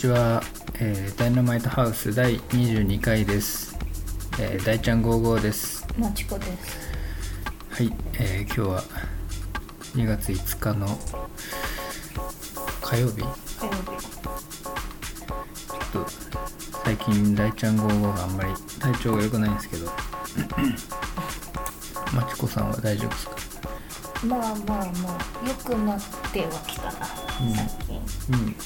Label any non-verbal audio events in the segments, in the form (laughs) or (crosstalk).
ちは、えーダイナマイトハウス第22回です、えー、大ちゃん55です。まちこです。はい、えー今日は2月5日の火曜日。ちょ火曜日。っと最近大ちゃん55があんまり体調が良くないんですけど。(clears throat) まちこさんは大丈夫ですか？まあまあまあ、良くなってはきたな、うん。最近。うん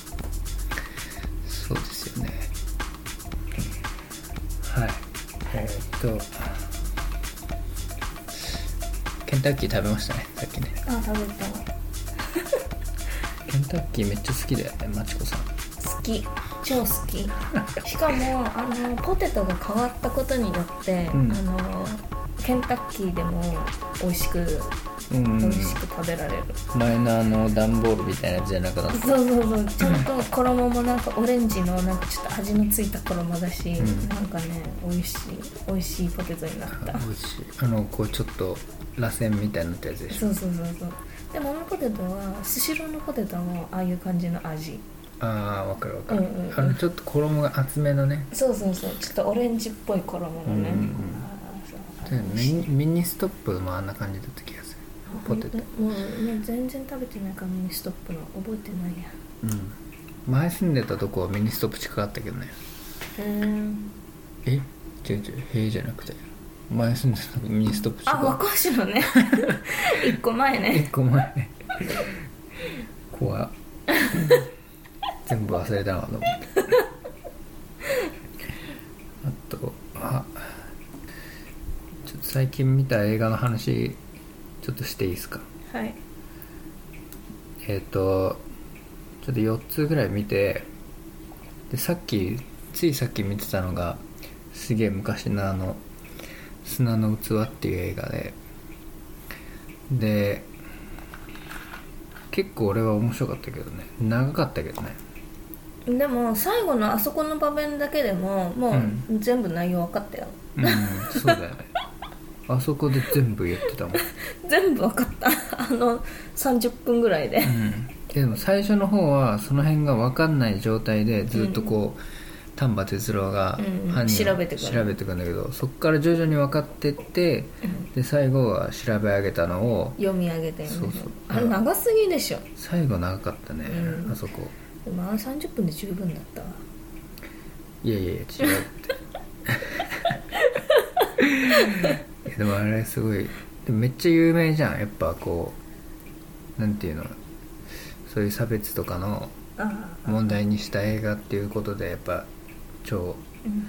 タッキー食べましたねさっきねあ、食べた。ケンタッキーめっちゃ好きだよねまちこさん好き。超好き。しかも、あの、ポテトが変わったことによって、うんあの、ケンタッキーでも美味しく、うん美味しく食べられる。前のあの段ボールみたいなやつじゃなくなった？そうそうそう、ちゃんと衣もなんかオレンジのなんかちょっと味のついた衣だし、ん。なんかね、美味しい、美味しいポテトになった。美味しいあのこうちょっと螺旋みたいになったやつでしょ？そうそうそうそう。でもあのポテトはスシローのポテトもああいう感じの味。ああわかるわかる、うんうんうん。あのちょっと衣が厚めのね。そうそうそう。ちょっとオレンジっぽい衣のね、うんうんうんミニミニストップもあんな感じだった気がする。ポテト。もうね全然食べてないからミニストップの覚えてないやうん。前住んでたとこはミニストップ近かったけどね。うん。え？違う違う塀じゃなくて。前住んでたとこミニストップ近あかっ若しのね。一個前たね。1個前。ね怖。っ全部忘れたなと思って。あとあ最近見た映画の話ちょっとしていいですか？はい。えっ、とちょっと4つぐらい見てでさっきついさっき見てたのがすげえ昔のあの「砂の器」っていう映画でで結構俺は面白かったけどね。長かったけどね。でも最後のあそこの場面だけでももう全部内容分かったよ、うんそうだよねあそこで全部言ってたもん、(laughs) 全部分かった。あの30分ぐらいで。うん、でも最初の方はその辺が分かんない状態でずっとこう、丹波哲郎がうん。犯人を調べてくる。調べてくんだけどそこから徐々に分かってってで最後は調べ上げたのを読み上げてる。そうそう。あれ長すぎでしょ。最後長かったね、うん。あそこ。でもあの30分で十分だったわ。いやいやいや違うって (laughs) でもあれすごいめっちゃ有名じゃん。やっぱこうなんていうのそういう差別とかのあ問題にした映画っていうことでやっぱ超うん。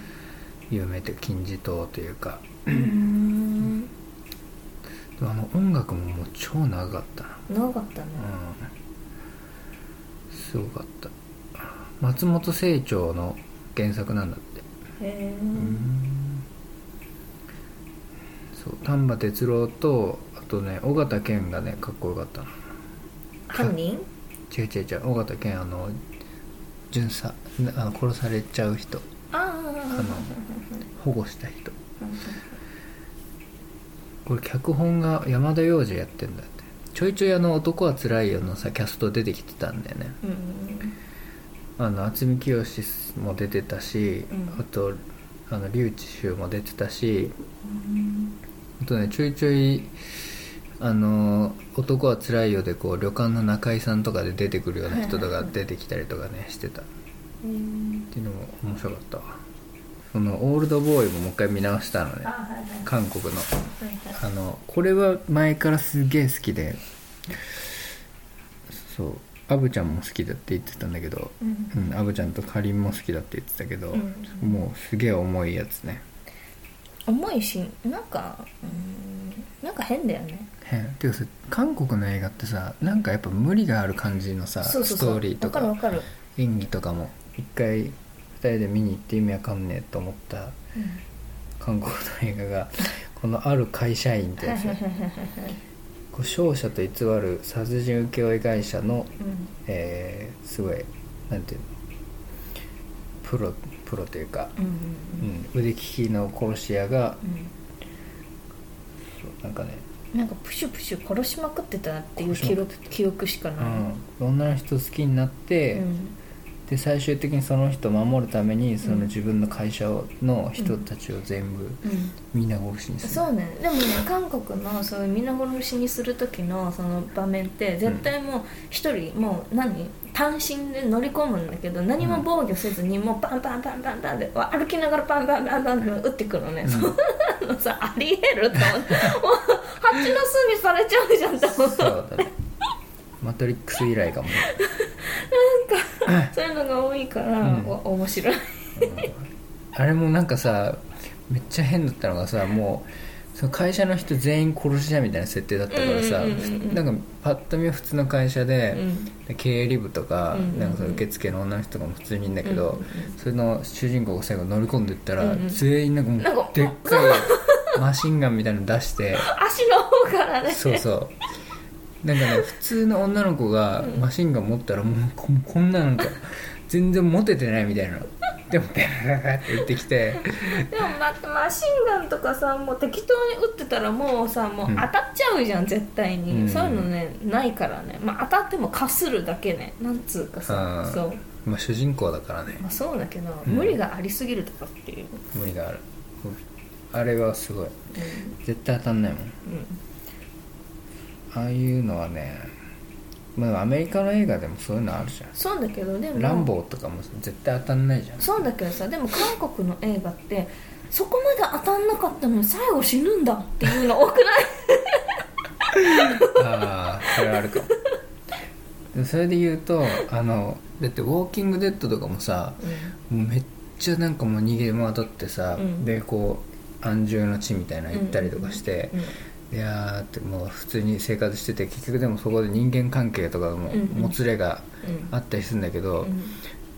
有名というか金字塔というか。うん。あの音楽ももう超長かったな。長かったね。うん。すごかった。松本清張の原作なんだって。へえそう丹波哲郎とあとね尾形健がねかっこよかったな犯人？違う違う違う尾形健あの巡査あの殺されちゃう人。あの保護した人。これ脚本が山田洋次やってんだって。ちょいちょいあの「男はつらいよ」のさキャスト出てきてたんだよね。うん。あの渥美清も出てたし、うん。あとあの笠智秀も出てたしうんあとねちょいちょいあの「男はつらいよ」でこう旅館の中居さんとかで出てくるような人とか出てきたりとかねしてた。っうん。ていうのも面白かったわ。その「オールドボーイ」ももう一回見直したのね。あはいはい。韓国の。はいはい。あのこれは前からすげえ好きで。そう。アブちゃんも好きだって言ってたんだけど。うん。うんアブちゃんとかりんも好きだって言ってたけど、うん。もうすげえ重いやつね重いしなんかうんなんか変だよね。変。ていうかさ韓国の映画ってさなんかやっぱ無理がある感じのさストーリーとわか演技とかも。一回二人で見に行って意味わかんねえと思ったうん。韓国の映画がこのある会社員ってやつ。ねこう勝者と偽る殺人請負会社の、うん。えーすごいなんていうのプロプロというか、うんうんうん、腕利きの殺し屋がうん。そうなんかね。なんかプシュプシュ殺しまくってたっていう記録記憶しかない、うん、女の人好きになって、うん。で最終的にその人を守るためにそのうん自分の会社の人たちを全部うん。みんな殺しにする、そうね。でもね韓国のそういう皆殺しにする時のその場面って絶対もう一人もう何？単身で乗り込むんだけど何も防御せずにもうバンバンバンバンバンで歩きながらバンバンバンバンって撃ってくるのね、うんそんなのさありえると思ってもう蜂の巣にされちゃうじゃんと思ってマトリックス以来かもねそういうのが多いから、うんお面白いあれもなんかさめっちゃ変だったのがさもうその会社の人全員殺し屋みたいな設定だったからさ、なんかパッと見は普通の会社で、うん。で経理部とか,、なんかその受付の女の人とかも普通にいるんだけど、それの主人公が最後乗り込んでいったら、全員なんかもうでっかいマシンガンみたいなの出して足の方からね。そうそう。なんかね普通の女の子がマシンガン持ったらもうここんななんか全然モテてないみたいなでもペラペラって言ってきて。でも待ってマシンガンとかさもう適当に撃ってたらもうさもううん。当たっちゃうじゃん、絶対に、うん。そういうのねないからね、まあ、当たってもかするだけね。なんつうかさうんそう、まあ主人公だからね。まあ、そうだけど、うん。無理がありすぎるとかっていう、無理がある。あれはすごい。絶対当たんないもん。うん。ああいうのはねまあアメリカの映画でもそういうのあるじゃん。そうだけどでもランボーとかも絶対当たんないじゃん。そうだけどさでも韓国の映画ってそこまで当たんなかったのに最後死ぬんだっていうの多くない？ああそれはあるかも。でもそれで言うとあのだって「ウォーキングデッド」とかもさもうめっちゃなんかもう逃げ回ってさ、うん。でこう安住の地みたいなの行ったりとかして、うんいやーってもう普通に生活してて結局でもそこで人間関係とかももつれがうん。あったりするんだけど、うん。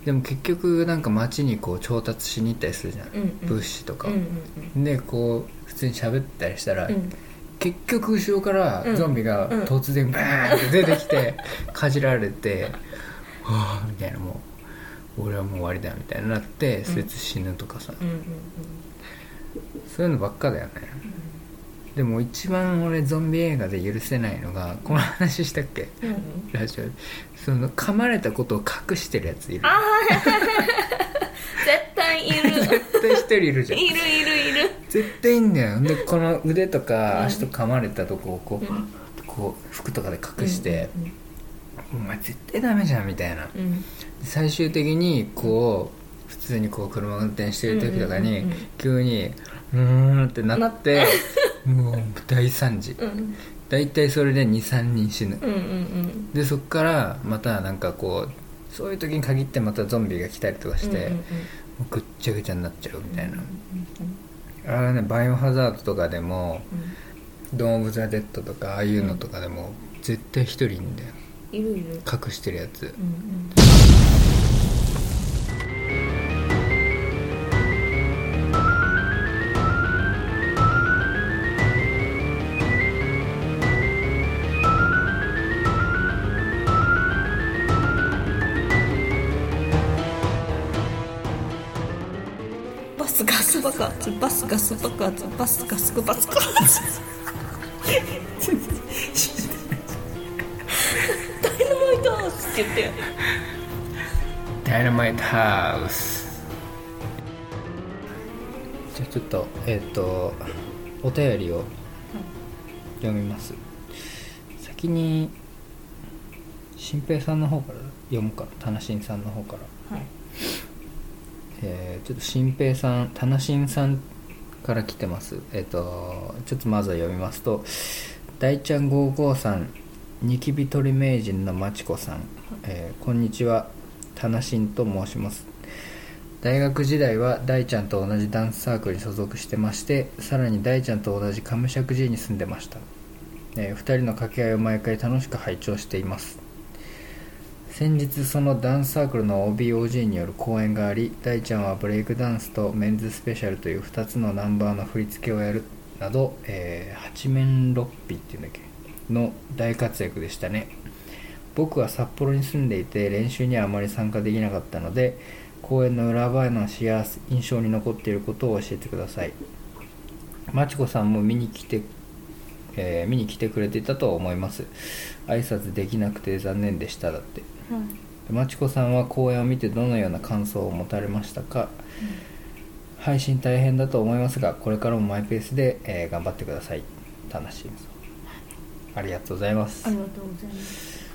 でも結局なんか街にこう調達しに行ったりするじゃん、うんうん。物資とか。を、うんうん。でこう普通に喋ったりしたら、うん。結局後ろからうん。ゾンビがうん。突然バーンって出てきてかじられて (laughs) はあみたいなもう俺はもう終わりだみたいになってそいつ死ぬとかさ、そういうのばっかだよね、でも一番俺ゾンビ映画で許せないのがこの話したっけ？うん。うんラジオ。でその噛まれたことを隠してるやついる。ああ (laughs) 絶対いる。絶対一人いるじゃん。いるいるいる。絶対いいんだよ。でこの腕とか足と噛まれたとこをこう,、うん。こう服とかで隠して、うんお前絶対ダメじゃんみたいな。うんうん。最終的にこう普通にこう車運転してる時とかにうんうんうんうん。急にうーんってなって (laughs) もう大惨事。うん。大体それで23人死ぬ。うんうんうん。でそっからまたなんかこうそういう時に限ってまたゾンビが来たりとかして、うんうんうん。ぐっちゃぐちゃになっちゃうみたいな、うんあれねバイオハザードとかでもうん。ドーム・オブ・ザ・デッドとかああいうのとかでも絶対一人いるんだよ。いるいる。隠してるやつ。うんうんスガス爆発バスガス爆発バスガス爆発ダイナマイトハウスって言って。ダイナマイトハウス。じゃあちょっとえっ、とお便りを読みます。先に新平さんの方から読むか。タナシンさんの方から。はい。えーちょっと新平さんタナシンさんから来てます。えっ、とちょっとまずは読みますと大ちゃん55さんニキビ取り名人のまちこさん、えーこんにちは。タナシンと申します。大学時代は大ちゃんと同じダンスサークルに所属してましてさらに大ちゃんと同じカムシャク寺に住んでました、え2人の掛け合いを毎回楽しく拝聴しています。先日そのダンスサークルの OBOG による講演があり大ちゃんはブレイクダンスとメンズスペシャルという2つのナンバーの振り付けをやるなど、えー八面六臂っていうんだっけの大活躍でしたね。僕は札幌に住んでいて練習にはあまり参加できなかったので公演の裏話や印象に残っていることを教えてください。まちこさんも見に来てえー見に来てくれていたと思います。挨拶できなくて残念でしただって。まちこさんは公演を見てどのような感想を持たれましたか、配信大変だと思いますがこれからもマイペースで、えー頑張ってください。楽しんさんありがとうございます。ありがとうございます。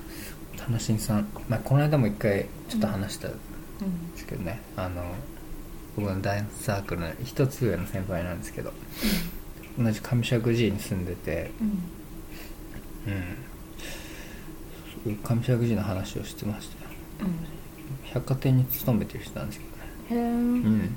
楽しんさん、まあ、この間も一回ちょっと話したんでうん。すけどね、あの僕のダンスサークルの一つ上の先輩なんですけど同じ上石寺に住んでてうんうん上石寺の話をしてましたよ百貨店に勤めてる人なんですけどね。うんへえうん。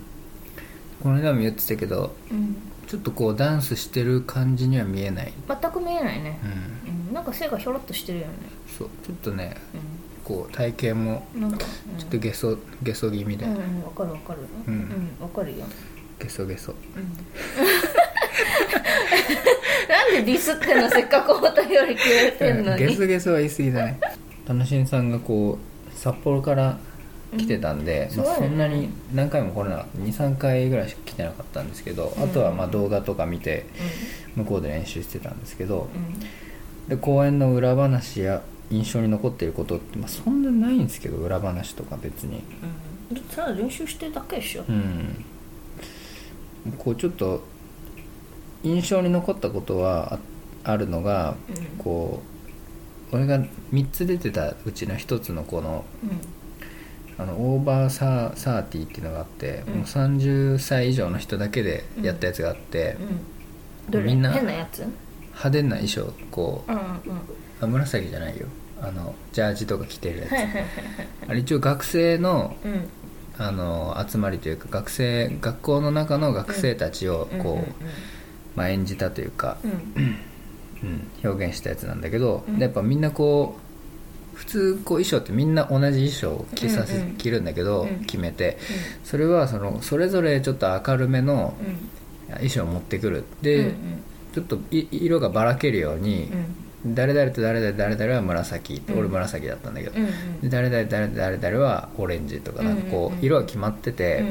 この間も言ってたけどうん。ちょっとこうダンスしてる感じには見えない。全く見えないね。うん。うん。なんか背がひょろっとしてるよね。そうちょっとねうこう体型もちょっとゲソゲソ気味で、うんうんわかるわかる。ううんんわかるよ。ゲソゲソディスってんのせっかくお便りくれてんのゲにソゲソは言い過ぎだね。楽しんさんがこう札幌から来てたんで、まあ、うんすごいね。そんなに何回も来れなかった。23回ぐらいしか来てなかったんですけど、うん。あとはまあ動画とか見て向こうで練習してたんですけどうん。で公演の裏話や印象に残っていることって、まあ、そんなにないんですけど裏話とか別に。うん。ただ練習してるだけでしょ。うん。こうちょっと印象に残ったことはああるのがうん。こう俺が3つ出てたうちの1つのこのうん。あのオーバーサーサーティーっていうのがあって、うん。もう30歳以上の人だけでやったやつがあって、みんな派手な衣装こううんうん。あ紫じゃないよ。あのジャージとか着てるやつ。あれ一応学生のうん。あの集まりというか学生学校の中の学生たちをこう、まあ、演じたというか、うん。うんうん、表現したやつなんだけど、うん。でやっぱみんなこう普通こう衣装ってみんな同じ衣装を着させ、うんうん。着るんだけど、うん。決めて。それはそのそれぞれちょっと明るめのうん。衣装を持ってくる。うんで、うん。ちょっとい色がばらけるように、誰々と誰々誰々は紫、うん。俺紫だったんだけど、うんうん。で誰々誰々誰々はオレンジとかなんかこうんうんうん。う色が決まってて、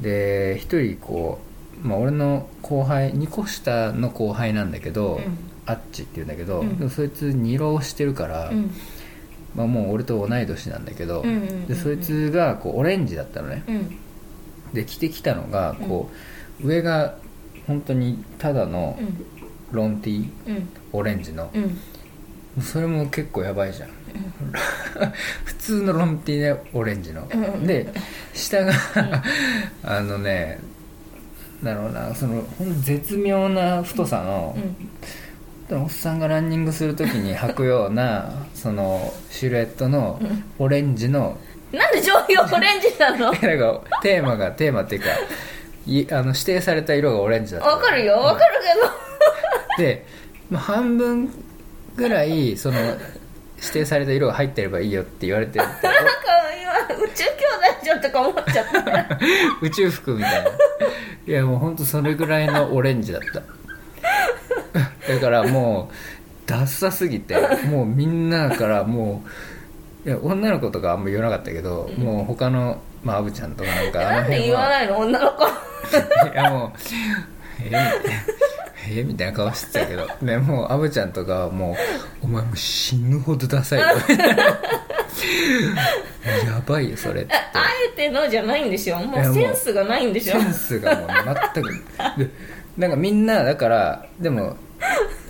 で一人こう、まあ、俺の後輩2個下の後輩なんだけど、うん。アッチって言うんだけど、うん。でもそいつ二浪してるから、うん。まあ、もう俺と同い年なんだけど、うんうんうんうん。でそいつがこうオレンジだったのね。うん。で着てきたのがこう、上が本当にただのうん。ロンティーうん。オレンジの、うん。それも結構やばいじゃん。(laughs) 普通のロンティーでオレンジの、うんで下があのねだろうなそのほんと絶妙な太さの、おっさんがランニングするときに履くような (laughs) そのシルエットのオレンジの、なんで上位オレンジなの？(laughs) なんかテーマがテーマっていうかいあの指定された色がオレンジだった。わかるよわかるけで、まあ、半分ぐらいその指定された色が入ってればいいよって言われてて。ど (laughs) なんか今宇宙兄弟じゃんとか思っちゃった。宇宙服みたいないやもうほんとそれぐらいのオレンジだった。だからもうダッサすぎてもうみんなからもういや女の子とかあんま言わなかったけど、もう他のまあアブちゃんとかなんかなんで言わいないの？女の子。(laughs) いやもうえみたいなえみたいな顔してたけど (laughs) ねもうアブちゃんとかはもう「お前もう死ぬほどダサいよ」(laughs) やばいよそれって。あえてのじゃないんでしょ。もううセンスがないんでしょ。センスがもう全くでなんかみんなだからでも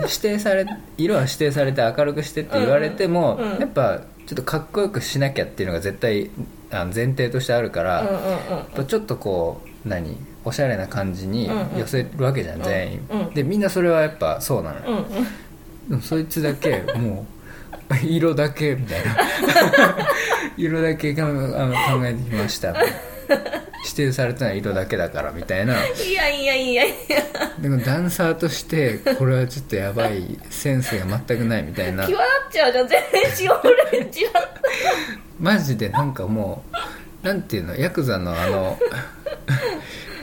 指定され色は指定されて明るくしてって言われても、うんうんやっぱちょっとかっこよくしなきゃっていうのが絶対あの前提としてあるから、うんうんうんちょっとこう何？おしゃれな感じにうんうん。寄せるわけじゃん、全員、うん。うんでみんなそれはやっぱそうなの。よ、うんうん。でもそいつだけもう (laughs) 色だけみたいな。(laughs) 色だけがあの考えてきました。指定されたのは色だけだからみたいな。いやいやいやいや。でもダンサーとしてこれはちょっとやばいセンスが全くないみたいな。際立っちゃうじゃん全然。オレンマジでなんかもうなんていうのヤクザのあの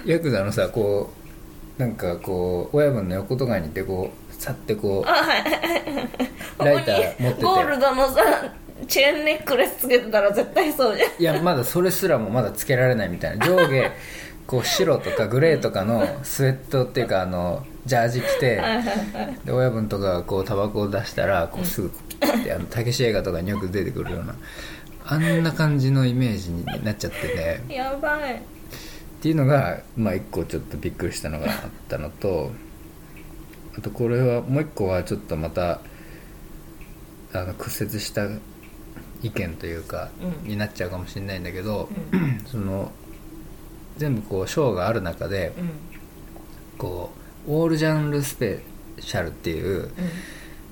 ヤクザのさこうなんかこう親分の横とかにいてこうさってこうあはい。ライター持ってて。ゴールドのさチェーンネックレスつけてたら絶対そうじゃん。いやまだそれすらもまだつけられないみたいな。上下こう白とかグレーとかのスウェットっていうかあのジャージ着てで親分とかがこうタバコを出したらこうすぐピッてあのたけし映画とかによく出てくるようなあんな感じのイメージになっちゃってねやばいっていうのがまあ一個ちょっとびっくりしたのがあったのとあとこれはもう一個はちょっとまたあの屈折した意見というか、うん。になっちゃうかもしれないんだけど、うん。その全部こう賞がある中でうん。こうオールジャンルスペシャルっていう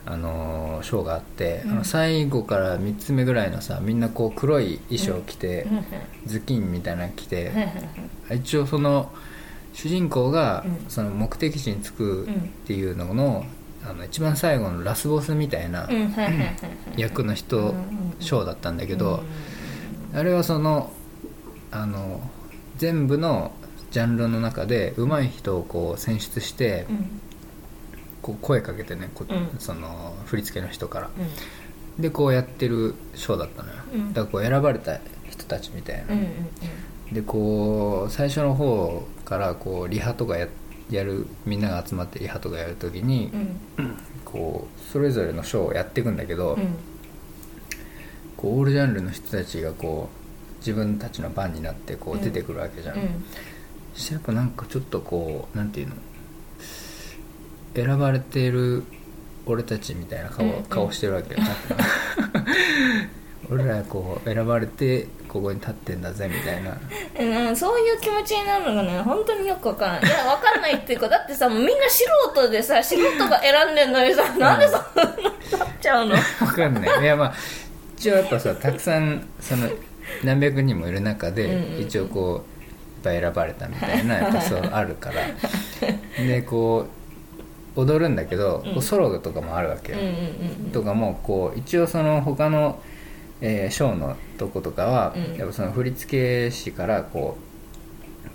うんあのー賞があって、うん。最後から3つ目ぐらいのさみんなこう黒い衣装着て、うん。ズキンみたいなの着て、はいはいはい一応その主人公がうん。その目的地に着くうんっていうのの,、あの一番最後のラスボスみたいな役の人うんうんうん。賞だったんだけど、うん。あれはそのあの全部のジャンルの中で上手い人をこう選出して、うんこう声かけてねこうん。その振り付けの人から。うん。でこうやってるショーだったのよ、うん。だからこう選ばれた人たちみたいな、うんうんでこう最初の方からこうリハとかややるみんなが集まってリハとかやるときに、うん。こうそれぞれのショーをやっていくんだけど、うん。こうオールジャンルの人たちがこう自分たちの番になってこう出てくるわけじゃん、うん。そしてやっぱなんかちょっとこうなんていうの？選ばれている俺たちみたいな顔,、うんうん。顔してるわけよ。(laughs) 俺らこう選ばれてここに立ってんだぜみたいな。うん、そういう気持ちになるのがね本当によくわからない。いやわかんないっていうかだってさもうみんな素人でさ素人が選んでんのにさなんでそんなになっちゃうの？わかんない。いやまあ一応やっぱさたくさんその何百人もいる中で、うんうん。一応こういっぱい選ばれたみたいなやっぱそうあるから。でこう踊るんだけど、こうソロとかもあるわけとかもこう一応その他の、えーショーのとことかは、うん。やっぱその振付師からこ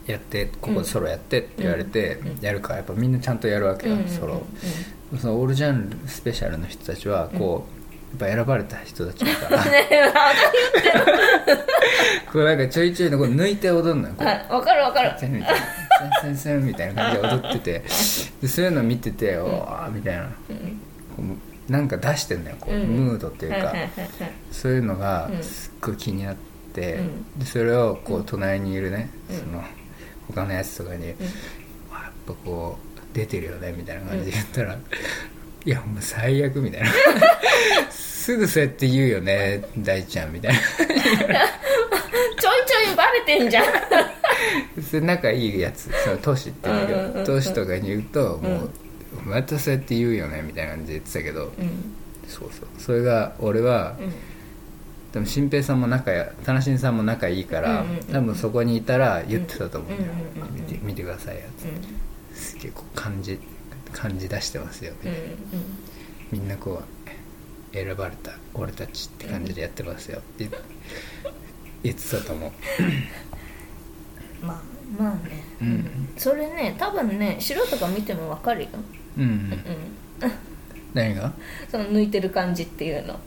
うやってここでソロやってって言われてうん。やるからやっぱみんなちゃんとやるわけよ、ソロ。そのオールジャンルスペシャルの人たちはこう、やっぱ選ばれた人たちだから。(laughs) (laughs) こうなんかちょいちょいのこう抜いて踊るのよこう。はいわかるわかる先生みたいな先生みたいな感じで踊っててでそういうの見てておーみたいな。うなんか出してんだよこう、うん。ムードっていうか、そういうのがうん。すっごい気になって、うん。でそれをこう隣にいるね、うん。その他のやつとかに、わやっぱこう出てるよねみたいな感じで言ったら、いやもう最悪みたいな (laughs) すぐそうやって言うよね大ちゃんみたいな。(laughs) ちょいちょいバレてんじゃん。それ仲いいやつそのトシって言うけどトシとかに言うともう、またそうやって言うよねみたいな感じで言ってたけど、うん。そうそう。それが俺は、うん。多分新平さんも仲や田中さんも仲いいから、うんうんうん。多分そこにいたら言ってたと思うんだよ、うんうんうんうん。見て見てくださいよって。すげえこう感じ感じ出してますよ、うんうん。みんなこう選ばれた俺たちって感じでやってますよ。って言ってたと思う？(laughs) まあまあね。うん。それね多分ね素人が見てもわかるよ。うん、うん、う (laughs) ん何が？その抜いてる感じっていうの。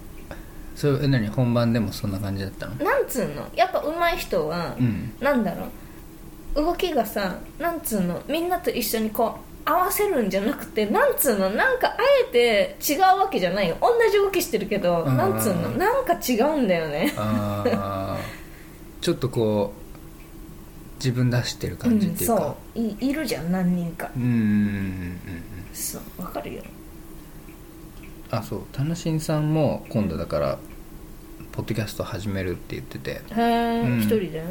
それえ何？本番でもそんな感じだったの？なんつうの？やっぱ上手い人は、うん。なんだろう？動きがさなんつうの？みんなと一緒にこう合わせるんじゃなくてなんつうのなんかあえて違うわけじゃないよ。同じ動きしてるけどうん。なんつうのなんか違うんだよね。(laughs) ちょっとこう自分出してる感じっていうか。ん、そう。いいるじゃん何人か。うんうんうんうん。そうわかるよ。あそう。田無さんも今度だからポッドキャスト始めるって言ってて。へえうん。一人で？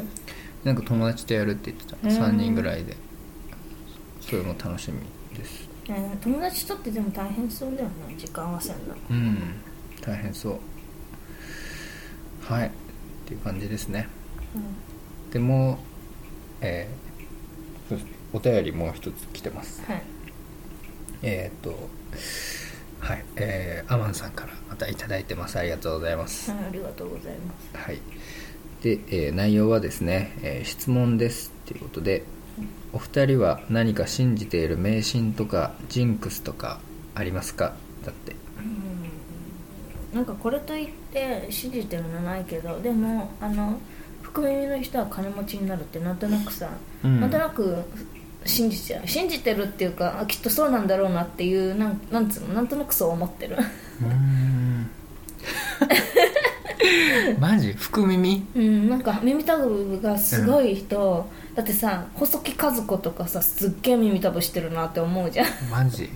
なんか友達とやるって言ってた。へー3人ぐらいでそれも楽しみです。えー友達とってでも大変そうだよね時間合わせるのうん大変そう。はいっていう感じですね。でもえーそうお便りもう一つ来てます。はい。えーっとはいえーアマンさんからまたいただいてます。ありがとうございます。はいありがとうございます。はい。で、えー内容はですね、えー質問ですっていうことでお二人は何か信じている迷信とかジンクスとかありますか？だって。なんかこれといって信じてるのないけどでもあの福耳の人は金持ちになるってなんとなくさ、うん。なんとなく信じちゃう。信じてるっていうかあきっとそうなんだろうなっていうなんなんつうの？なんとなくそう思ってる。うーん (laughs) (laughs) マジ？福耳？うんなんか耳たぶがすごい人、だってさ細木和子とかさすっげえ耳たぶしてるなって思うじゃん。マジ？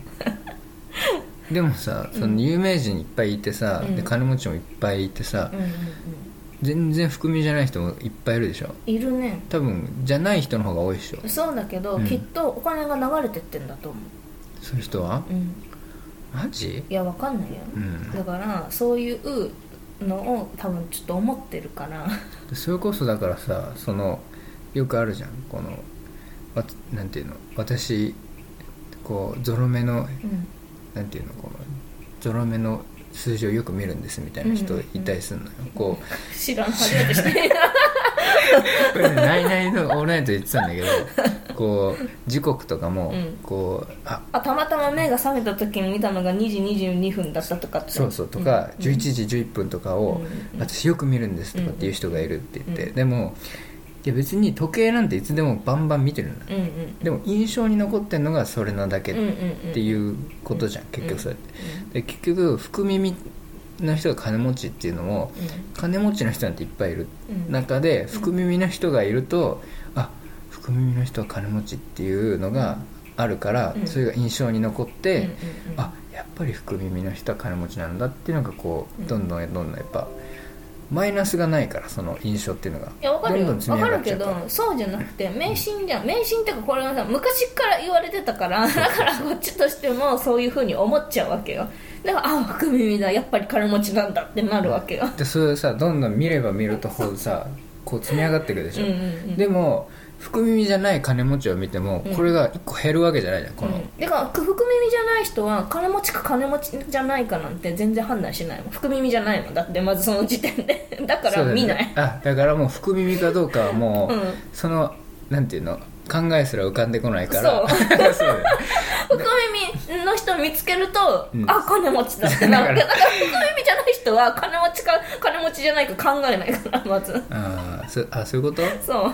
でもさその有名人いっぱいいてさ、うん。で金持ちもいっぱいいてさ、うんうんうん。全然福耳じゃない人もいっぱいいるでしょ？いるね。多分じゃない人の方が多いでしょ。そうだけど、うん。きっとお金が流れてってんだと思そういう人は？ううん。マジ？いやわかんないよ、うん。だからそういうのを多分ちょっと思ってるから。それこそだからさそのよくあるじゃん。このわなんていうの？私こうゾロ目のうん。なんていうの？このゾロ目の数字をよく見るんですみたいな人うんうんいたりするのよ、こ知らん初めて知ってうこれねナイナイのオールナイトで言ってたんだけどこう時刻とかもうん。こう、ああたまたま目が覚めた時に見たのが2時22分だったとかって。そうそうとか、うん。11時11分とかを、うん私よく見るんですとかっていう人がいるって言って、うん。でもいや別に時計なんていつでもバンバン見てるんだうんうん。でも印象に残ってるのがそれなだけっうんうんうんていうことじゃん、結局それって、で結局福耳の人が金持ちっていうのも金持ちの人なんていっぱいいる。うん。中で福耳の人がいると、あ福耳の人は金持ちっていうのがあるから、うん。それが印象に残って、うんうんうん。あやっぱり福耳の人は金持ちなんだっていうのがこうん。うどんどんどんどんやっぱマイナスがないからその印象っていうのが。いやわかるよ。わかるけどそうじゃなくて迷信じゃん。迷信ってかこれはさ昔から言われてたからだからこっちとしてもそういうふうに思っちゃうわけよ。だからあ福耳だ。やっぱり金持ちなんだってなるわけよ。でそれさどんどん見れば見るとほどさこう積み上がっていくでしょ、うんうんうん。でも福耳じゃない金持ちを見てもうん。これが1個減るわけじゃないじゃんこの、うん、だから福耳じゃない人は金持ちか金持ちじゃないかなんて全然判断しないもん。福耳じゃないもんだってまずその時点で。(laughs) だからだよね。見ない。あだからもう福耳かどうかはもう、うん。そのなんていうの？考えすら浮かんでこないから。そう。(laughs) そうだよ (laughs) 福耳の人見つけると、うん。あ金持ちだってなる。だから。だから福耳じゃない人は金持ちか金持ちじゃないか考えないからまず。あーそあそういうこと？そう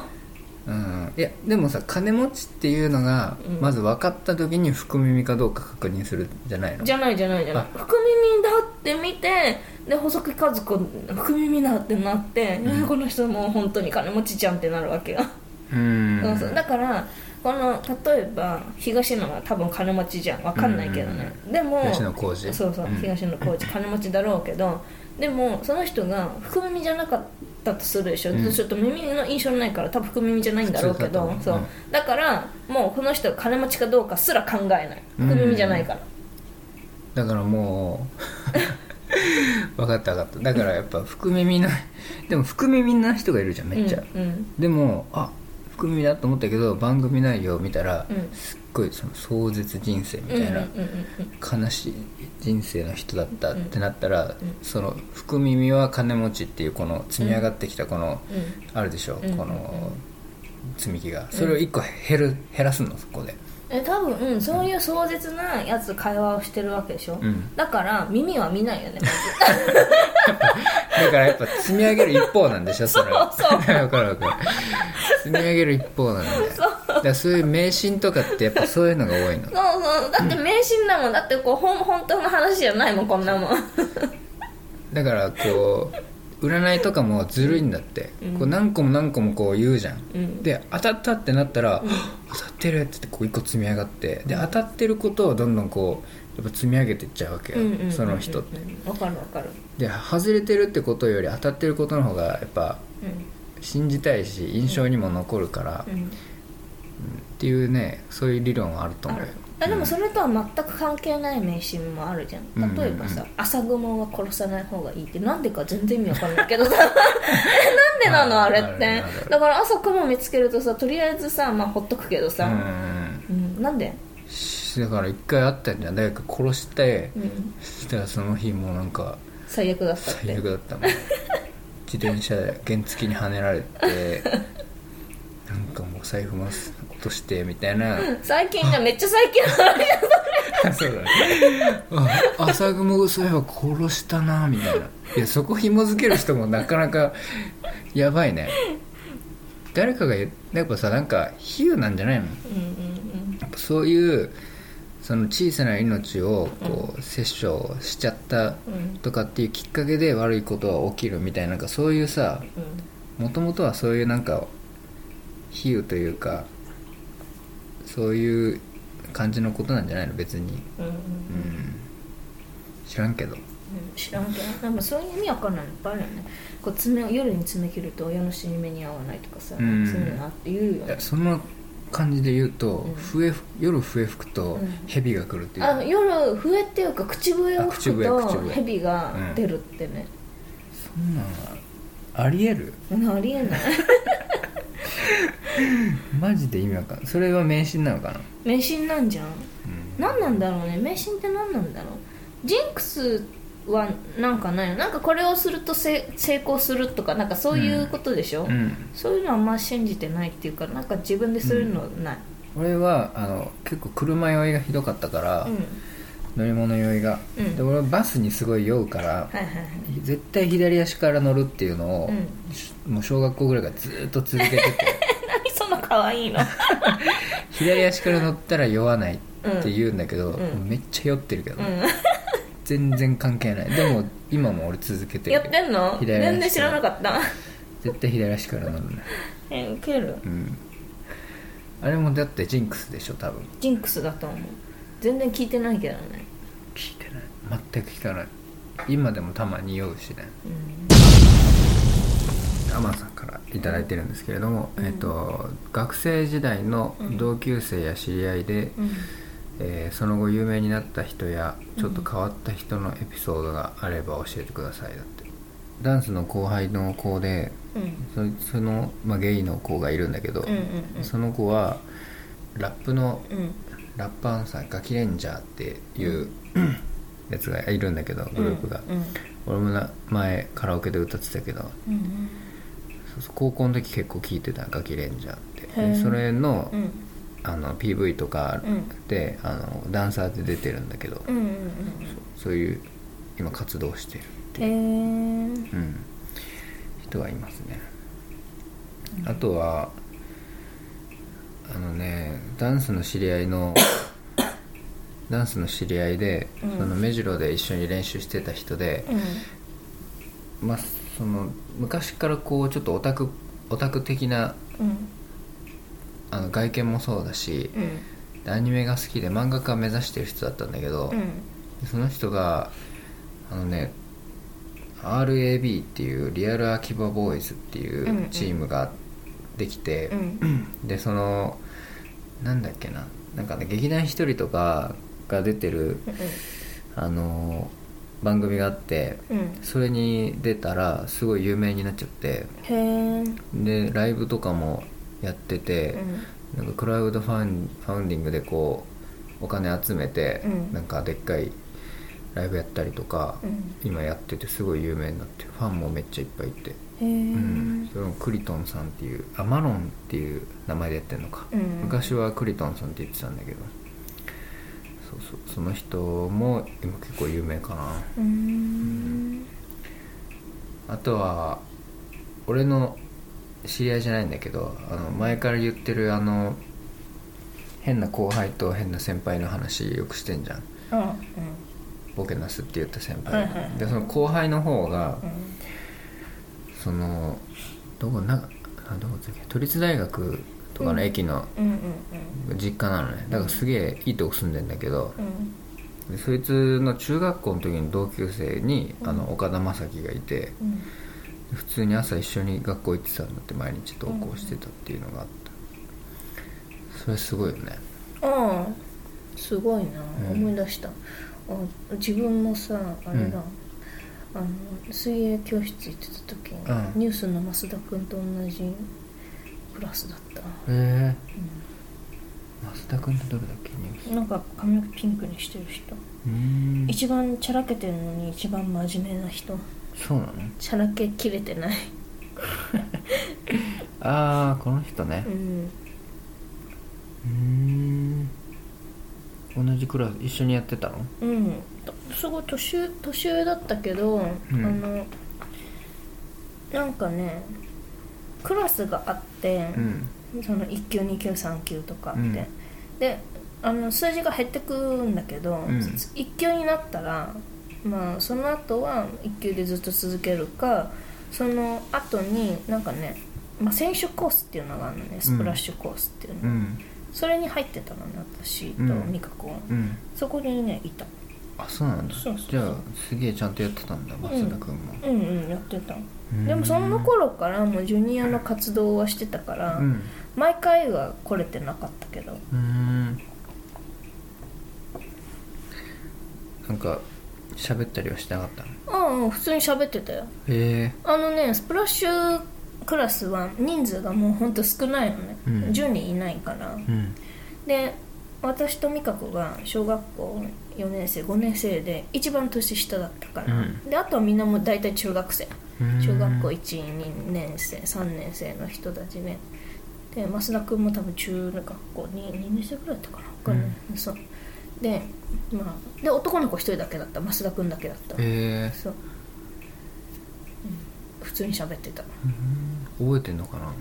うん。いやでもさ金持ちっていうのがうん。まず分かった時に福耳かどうか確認するんじゃないの？じゃないじゃないじゃない。あ。福耳だって見てで細木和子福耳だってなって、うん。えこの人もう本当に金持ちじゃんってなるわけよ、うん。だからこの例えば東野は多分金持ちじゃん。わかんないけどね、でも東野幸治。そうそう、うん。東野幸治金持ちだろうけどでもその人が福耳じゃなかったとするでしょ、うん。ちょっと耳の印象ないから多分福耳じゃないんだろうけどそう。だからもうこの人が金持ちかどうかすら考えない。うん。福耳じゃないから、だからもう (laughs) 分かった分かった。だからやっぱ福耳なでも福耳な人がいるじゃんめっちゃ、うんうん。でもあ福耳だと思ったけど番組内容を見たら、うん。すっごいその壮絶人生みたいな、悲しい人生の人だったってなったら、んその福耳は金持ちっていうこの積み上がってきたこの、うん。あるでしょ、うんこの積み木が。それを一個減る減らすのそこで。え多分、うん、そういう壮絶なやつ会話をしてるわけでしょ、うん。だから耳は見ないよね。ま (laughs) だからやっぱ積み上げる一方なんでしょそれ。はそう。(laughs) 分かる分かる。積み上げる一方なんだよだからそういう迷信とかってやっぱそういうのが多いの。ずそうそう。だって迷信だもん。だってこうほん本当の話じゃないもんこんなもん。だからこう占いとかもずるいんだって、うん。こう何個も何個もこう言うじゃん、うん。で当たったってなったら、(gasps) 当たってるって言ってこう一個積み上がって。で当たってることをどんどんこうやっぱ積み上げていっちゃうわけよ、うんうんうんうんその人って。わかるわかる。で外れてるってことより当たってることの方がやっぱう信じたいし印象にも残るから、っんうんていうねそういう理論はあると思うよ。あでもそれとは全く関係ない迷信もあるじゃうんん例えばさ、朝雲は殺さない方がいいってなんでか全然意味わかんないけどさ。え (laughs) なんでなのああれって。だから朝雲見つけるとさとりあえずさまあほっとくけどさ、うんうん、なんで、だから一回あったんじゃん。誰か殺して、うん、そしたらその日もうなんか最悪だったって。最悪だったもん。(laughs) 自転車で原付にはねられてなんかもう財布も落としてみたいな。(laughs) 最近じゃめっちゃ最近の話じゃんそうだね。あ朝雲そういえば殺したなみたいな。いやそこ紐付ける人もなかなかやばいね。誰かが言やっぱさなんか比喩なんじゃないの？そういうその小さな命をこう殺生しちゃったうん。とかっていうきっかけで悪いことは起きるみたいななんかそういうさもともとはそういうなんか比喩というかそういう感じのことなんじゃないの？別に。うんうん。知らんけど。うん。知らんけど。なんかそういう意味わかんないの。いっぱいあるよね。こう爪を夜に爪切ると親の死に目に合わないとかさ、うん。そういうのあって言うよいねやその感じで言うと、うん。笛夜笛吹くとうん。蛇が来るっていう、あの夜笛っていうか口笛を吹くと蛇が出るってね、そんなんありえる？うんありえない (laughs) マジで意味わかんない。それは迷信なのかな、迷信なんじゃん？うん。何なんだろうね。迷信って何なんだろう？ジンクスはなんかないの？なんかこれをするとせ成功するとかなんかそういうことでしょ、うん。そういうのはあんま信じてないっていうかなんか自分でするのない、俺はあの結構車酔いがひどかったから、うん乗り物酔いが、うん。で俺はバスにすごい酔うからはいはいはい。絶対左足から乗るっていうのを、うん。しもう小学校ぐらいからずっと続けてて。(laughs) 何その可愛いの。(laughs) 左足から乗ったら酔わないって言うんだけど、うん。めっちゃ酔ってるけど、うん。(laughs) 全然関係ない。でも今も俺続けてる。やってんの？全然知らなかった。絶対左足から乗るね。えウケる。うん。あれもだってジンクスでしょ多分。ジンクスだと思う全然聞いてないけどね。聞いてない。全く聞かない。今でもたまに酔うしね。うん。アマンさんから頂いただいてるんですけれども、えっと学生時代の同級生や知り合いで、うん。えーその後有名になった人やちょっと変わった人のエピソードがあれば教えてくださいだって。ダンスの後輩の子でうん。そその、まあ、ゲイの子がいるんだけど、うんうんうん。その子はラップのうんラッパーのさガキレンジャーっていう、やつがいるんだけどグループが、うん。俺もな前カラオケで歌ってたけどうんそうそう高校の時結構聴いてたガキレンジャーって。それの,、うん。あの PV とかうん。で、あのダンサーで出てるんだけど、うんうんうんそういう今活動してるってへいう、えうん、人がいますね、あとはあのねダンスの知り合いの (coughs) ダンスの知り合いで、うん。その目白で一緒に練習してた人で、まあその昔からこうちょっとオタクオタク的なうん。あの外見もそうだしうん。アニメが好きで漫画家目指してる人だったんだけど、うん。その人があのね RAB っていうリアル秋葉ボーイズっていうチームができて、うん。でそのなんだっけな。なんかね劇団ひとりとかが出てるあの番組があってうん。それに出たらすごい有名になっちゃってでライブとかもやってて、なんかクラウドファンファウンディングでこうお金集めて、うん。なんかでっかいライブやったりとか、うん。今やっててすごい有名になってるファンもめっちゃいっぱいいて、うん、それもクリトンさんっていうあマロンっていう名前でやってるのか、うん。昔はクリトンさんって言ってたんだけど。そうそう。その人も今結構有名かな。うん。あとは俺の知り合いじゃないんだけどあの前から言ってるあの変な後輩と変な先輩の話よくしてんじゃん。うん。ボケナスって言った先輩、はいはいはい。でその後輩の方がうんそのどこなあどこだっけ都立大学とかの駅のうんうん実家なのね。だからすげえいいとこ住んでんだけどうん。でそいつの中学校の時の同級生に、あの岡田将生がいてうん。普通に朝一緒に学校行ってたんだって毎日登校してたっていうのがあった。それすごいよね。ああ。すごいな、うん。思い出した。あ自分もさあれだ、うんあの水泳教室行ってた時に、うん。ニュースの増田君と同じクラスだった、へえ。増田君ってどれだっけニュース？なんか髪の毛ピンクにしてる人、うーん。一番チャラけてるのに一番真面目な人。そうなの？チャラけきれてない。(laughs) ああこの人ね。うん。うーん同じクラス一緒にやってたの？うん。すごい年上年上だったけど、ん。あのなんかねクラスがあって、うん。その1級2級3級とかって、うん。であの数字が減ってくんだけど、ん。一級になったらまあその後は一級でずっと続けるかその後になんかね、まあ、選手コースっていうのがあるのねスプラッシュコースっていうの、うんそれに入ってたのね私とうん。美香子は、うん。そこにねいた。あそうなんだ。じゃあすげえちゃんとやってたんだ増田君も、うんうんやってた。うん。でもその頃からもうジュニアの活動はしてたから、うん。毎回は来れてなかったけど。うーん。なんか喋ったりはしてなかったの？うんうん普通に喋ってたよ。へえあのねスプラッシュクラスは人数がもうほんと少ないのね、うん。10人いないから。うん。で私と美香子が小学校4年生5年生で一番年下だったから、うん。であとはみんなもう大体中学生。うん。小学校12年生3年生の人たちね。で増田君も多分中学校 2, 2年生ぐらいだったかな。分かんない、そう。でまあで男の子一人だけだった。増田君だけだった、へえそう、うん、普通に喋ってた覚えてんのかな？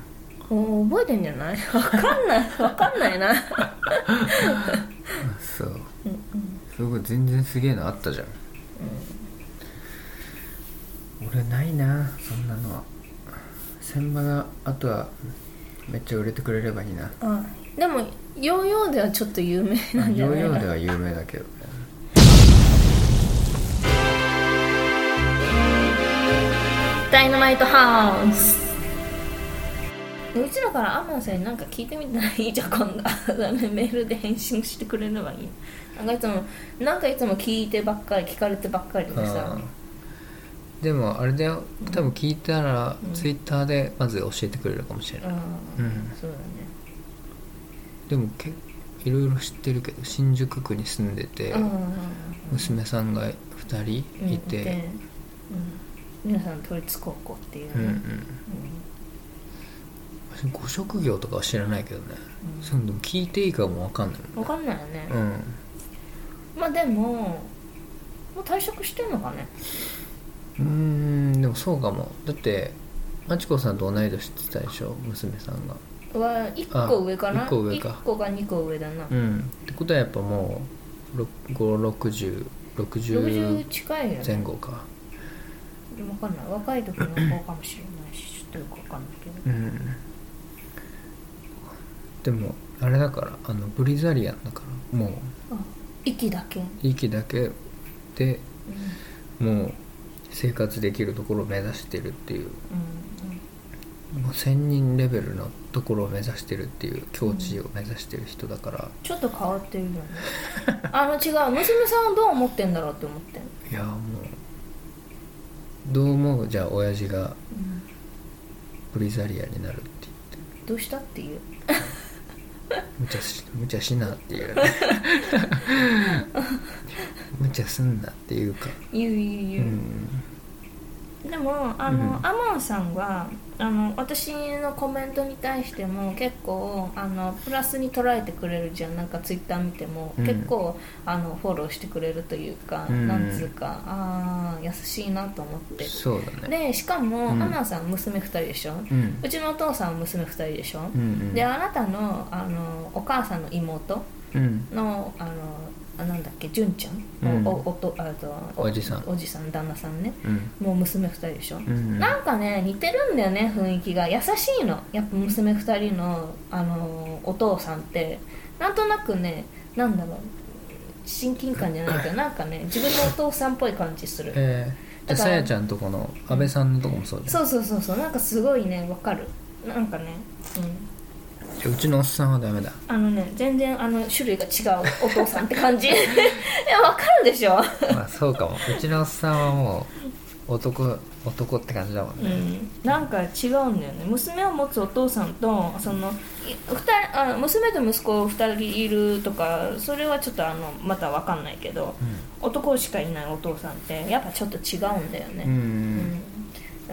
お覚えてんじゃない？わかんない。わかんないな。あそう。うんうん。すごい全然すげえのあったじゃん、俺ないなそんなのは。千葉があとはめっちゃ売れてくれればいいな。あでもヨーヨーではちょっと有名なんじゃヨーないヨーでは有名だけど。ねダイナマイトハウスうちらからアマンさんに何か聞いてみたらいいじゃん今度ダメメールで返信してくれればいい。なんかいつもなんかいつも聞いてばっかり聞かれてばっかりでさ。うんでもあれだよ。多分聞いたら、ツイッターでまず教えてくれるかもしれない、うん、うん。そうだね。でもけいろいろ知ってるけど新宿区に住んでて、うん娘さんが2人いて、でうん、皆さん都立高校っていうね、うん。うんご職業とかは知らないけどね、そういうの聞いていいかも分かんない分かんないよね、もんうん。まあでももう退職してんのかね。うーんでもそうかも。だってまちこさんと同い年って言ってたでしょ？娘さんが。は1個上かな？あ一個上か。1個が2個上だな、うん。ってことはやっぱもう56060 60近いよね。前後か。分かんない。若い時の子かもしれないしちょっとよく分かんないけど。うんでもあれだからあのブリザリアンだからもう。あ息だけ、うん息だけでもう生活できるところを目指してるっていう。うんもう1000人レベルのところを目指してるっていう境地を目指してる人だから、ちょっと変わってるよね。(laughs) あの違う。娘さんはどう思ってんだろうって思ってんいやもうどう思う？じゃあ親父がブリザリアになるってどうしたっていう？言って無茶し無茶しなっていう (laughs) 無茶すんなっていうか。言う言うう。言う、ん。でもあの、うん。アマンさんはあの私のコメントに対しても結構あのプラスに捉えてくれるじゃん。なんかツイッター見ても、うん。結構あのフォローしてくれるというか、うん。なんつうかああ優しいなと思って。そうだね。でしかも、うん。アマンさん娘2人でしょ、うちのお父さんは娘2人でしょ、うんうん。であなたのあのお母さんの妹うん。のあのあなんだっけ？純ちゃん、うん。おおおとあとおじさん。おじさん旦那さんね。うん。もう娘2人でしょ、うんなんかね似てるんだよね雰囲気が。優しいの。やっぱ娘2人の、あのお父さんって。なんとなくねなんだろう。親近感じゃないけどなんかね自分のお父さんっぽい感じする。えー、じゃあさやちゃんとこの安倍さんのとこもそうじゃん。そうそうそうそう。なんかすごいねわかる。なんかねうんじゃあうちのおっさんはダメだ。あのね全然あの種類が違うお父さんって感じ。(laughs) いやわかるでしょ。まあそうかも。うちのおっさんはもう男男って感じだもんうね、ん、なんか違うんだよね。娘を持つお父さんとその人あ娘と息子2人いるとかそれはちょっとあのまた分かんないけど男しかいないお父さんってやっぱちょっと違うんだよね。うん、ううん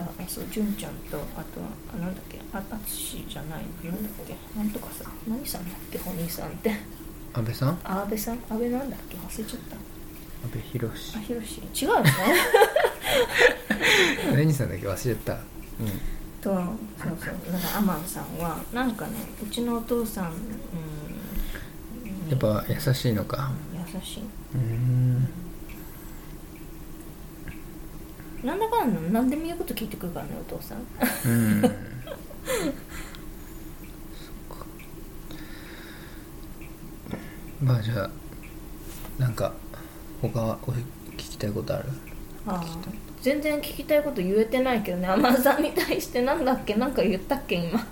んだからそう純ちゃんとあとはあなんだっけああつしじゃないなんだっけなんとかさ何さんだっけお兄さんって。安倍さん？あ安倍さん？安倍なんだっけ？忘れちゃった。安倍博士あひろし違うよね (laughs) 何さんだっけ？忘れちゃった。うん。とそうそうだからアマンさんはなんかねうちのお父さん、うん、にやっぱ優しいのか。優しい。うんな何でも言うこと聞いてくるからねお父さん。うん。まあじゃあなんか他はお聞きたいことある？ああ。全然聞きたいこと言えてないけどね。天野さんに対してなんだっけ？なんか言ったっけ今？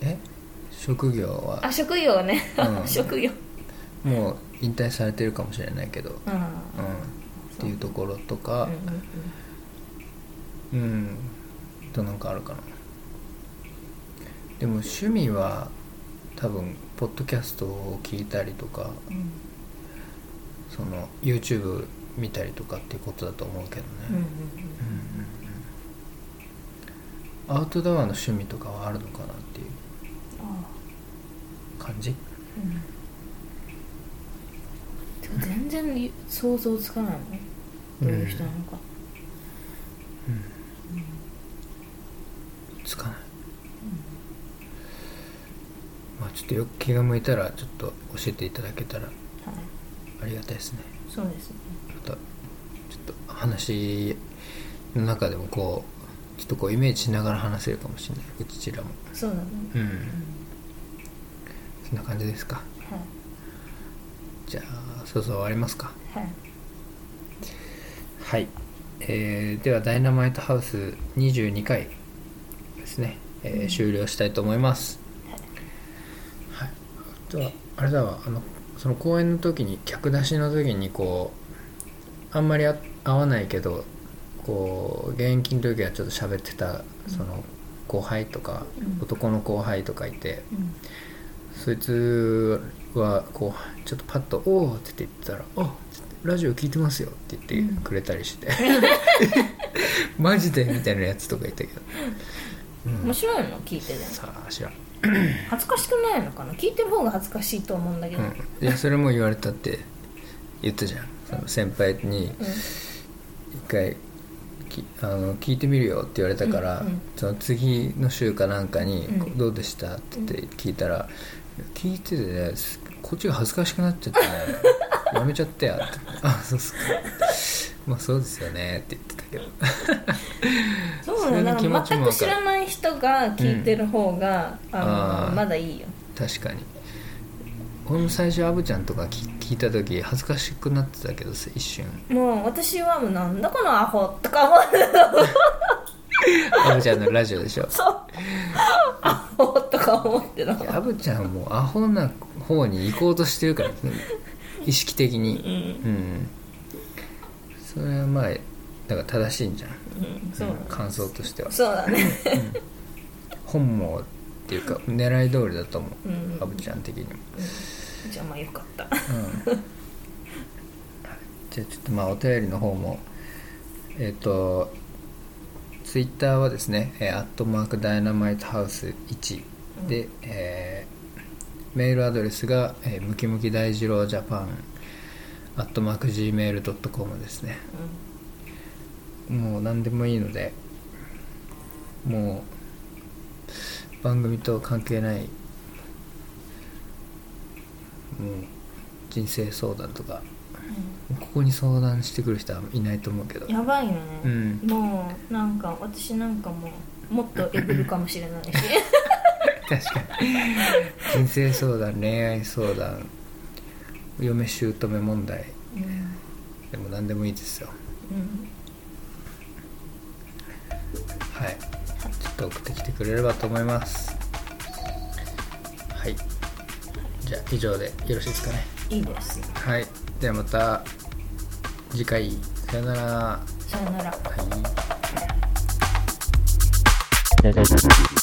え？職業は？あ職業ね、うん。(laughs) 職業。もう引退されてるかもしれないけど、うん。うん、っていうところとか。うんうんうん、となんかあるかな。でも趣味は多分ポッドキャストを聞いたりとかうん。その YouTube 見たりとかっていうことだと思うけどね、うんうんうん。うんうんアウトドアの趣味とかはあるのかなっていうあ感じ？あでも全然想像つかないもん。どういう人なのかない、まあちょっとよく気が向いたらちょっと教えていただけたらはい。ありがたいですね。そうですね。またちょっと話の中でもこうちょっとこうイメージしながら話せるかもしれない。うちらも。そうだね。うん。そんな感じですか？はじゃあそろそろ終わりますか。いはい。はい、えーではダイナマイトハウス22回ですね、えー終了したいと思いますとはあれだわあのその公演の時に客出しの時にこうあんまりあ合わないけどこう現役の時はちょっと喋ってたその後輩とか、うん。男の後輩とかいてうん。そいつはこうちょっとパッと「おお」って言ってたら「あラジオ聞いてますよ」って言ってくれたりして「(laughs) マジで?」みたいなやつとかいたけど、うん。面白いの聞いててさあ知らん、(clears throat) 恥ずかしくないのかな？聞いてる方が恥ずかしいと思うんだけど、うん、いやそれも言われたって言ったじゃん。その先輩にうん。一回きあの聞いてみるよって言われたから、うんうん。その次の週かなんかにうん「どうでした?」って聞いたら「いや聞いててねすこっちが恥ずかしくなっちゃってね。(laughs) やめちゃったよ」って「あそうっすかまあそうですよね」って言ってたけど。(laughs) そうねなんそれの気持か全く知らない人が聞いてる方が、あのあー。まだいいよ。確かに。俺も最初アブちゃんとか聞聞いた時恥ずかしくなってたけどさ一瞬。もう私はもうなんだこのアホとか思ってた。アブちゃんのラジオでしょ。(laughs) そう。アホとか思ってた。アブちゃんはもうアホな方に行こうとしてるからね。意識的に。うんうんそれはまあだから正しいんじゃん、うんそううん感想としては。そうだね。本望っていうか狙い通りだと思う、うん。アブちゃん的にも、じゃあまあよかった。うん、じゃあちょっとまあお便りの方もえっ、とツイッターはですね、えー、アットマークダイナマイトハウス1で、えーメールアドレスが、えームキムキ大二郎ジャパンアットマーク Gmail.com ですね。もう何でもいいのでもう番組と関係ないもう人生相談とかここに相談してくる人はいないと思うけど。やばいよね、うん。もうなんか私なんかもうもっとエグるかもしれないし。(laughs) 確かに。人生相談恋愛相談嫁姑問題。うん。でも何でもいいですよ。うん。はい。ちょっと送ってきてくれればと思います。はい。じゃあ以上でよろしいですかね。いいです。はい。ではまた次回。さよなら。はさよなら。い (laughs)